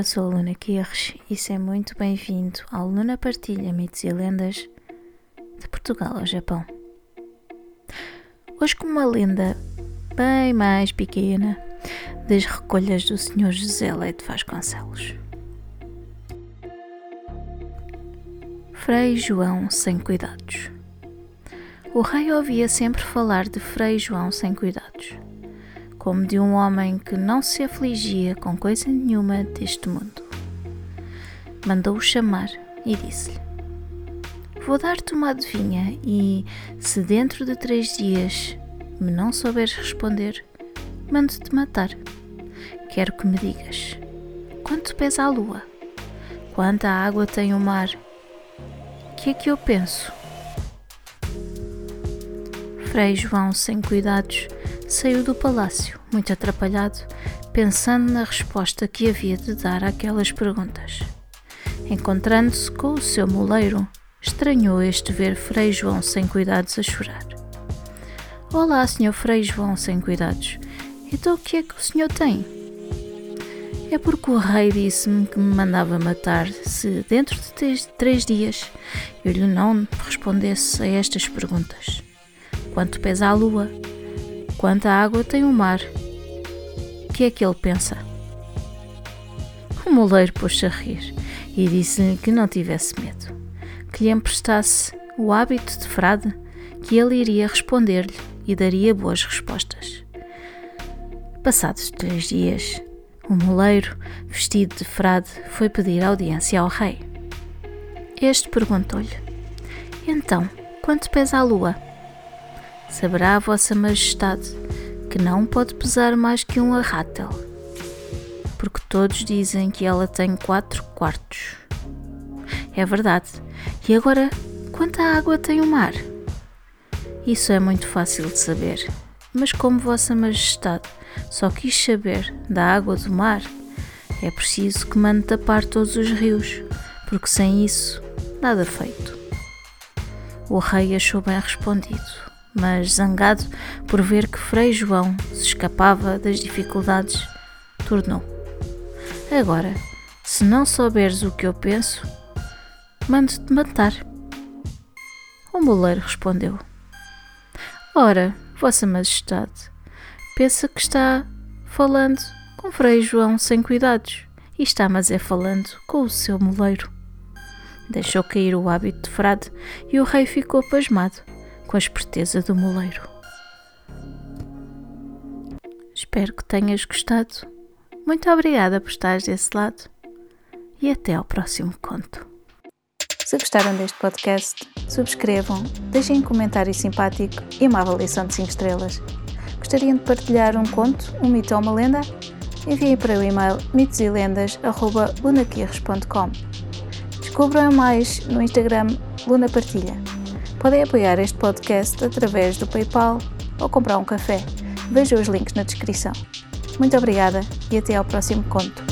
Eu sou a Luna Quirres e seja muito bem-vindo ao Luna Partilha Mitos e Lendas de Portugal ao Japão. Hoje com uma lenda bem mais pequena das recolhas do Sr. José Leite Vasconcelos. Frei João sem cuidados. O rei ouvia sempre falar de Frei João sem cuidados como de um homem que não se afligia com coisa nenhuma deste mundo. Mandou-o chamar e disse-lhe: Vou dar-te uma adivinha e, se dentro de três dias me não souberes responder, mando-te matar. Quero que me digas: quanto pesa a lua? Quanta água tem o mar? Que é que eu penso? Frei João, sem cuidados, saiu do palácio, muito atrapalhado, pensando na resposta que havia de dar àquelas perguntas. Encontrando-se com o seu moleiro, estranhou este ver Frei João sem cuidados a chorar. Olá, senhor Frei João sem cuidados. Então o que é que o senhor tem? É porque o rei disse-me que me mandava matar se dentro de três, três dias eu lhe não respondesse a estas perguntas. Quanto pesa a lua? Quanta água tem o mar? O que é que ele pensa? O moleiro pôs-se a rir e disse-lhe que não tivesse medo, que lhe emprestasse o hábito de frade, que ele iria responder-lhe e daria boas respostas. Passados três dias, o moleiro, vestido de frade, foi pedir audiência ao rei. Este perguntou-lhe: Então, quanto pesa a lua? Saberá Vossa Majestade que não pode pesar mais que um arrátel, porque todos dizem que ela tem quatro quartos. É verdade. E agora, quanta água tem o mar? Isso é muito fácil de saber, mas como Vossa Majestade só quis saber da água do mar, é preciso que mande tapar todos os rios, porque sem isso, nada feito. O rei achou bem respondido mas zangado por ver que Frei João se escapava das dificuldades, tornou: Agora, se não souberes o que eu penso, mando-te matar. O moleiro respondeu: Ora, Vossa Majestade, pensa que está falando com Frei João sem cuidados e está, mas é falando com o seu moleiro. Deixou cair o hábito de frade e o rei ficou pasmado com a esperteza do moleiro. Espero que tenhas gostado. Muito obrigada por estares desse lado e até ao próximo conto. Se gostaram deste podcast, subscrevam, deixem um comentário simpático e uma avaliação de 5 estrelas. Gostariam de partilhar um conto, um mito ou uma lenda? Enviem para o e-mail mitosilendas.lunaquirres.com Descubram mais no Instagram Luna Partilha. Podem apoiar este podcast através do PayPal ou comprar um café. Vejam os links na descrição. Muito obrigada e até ao próximo conto.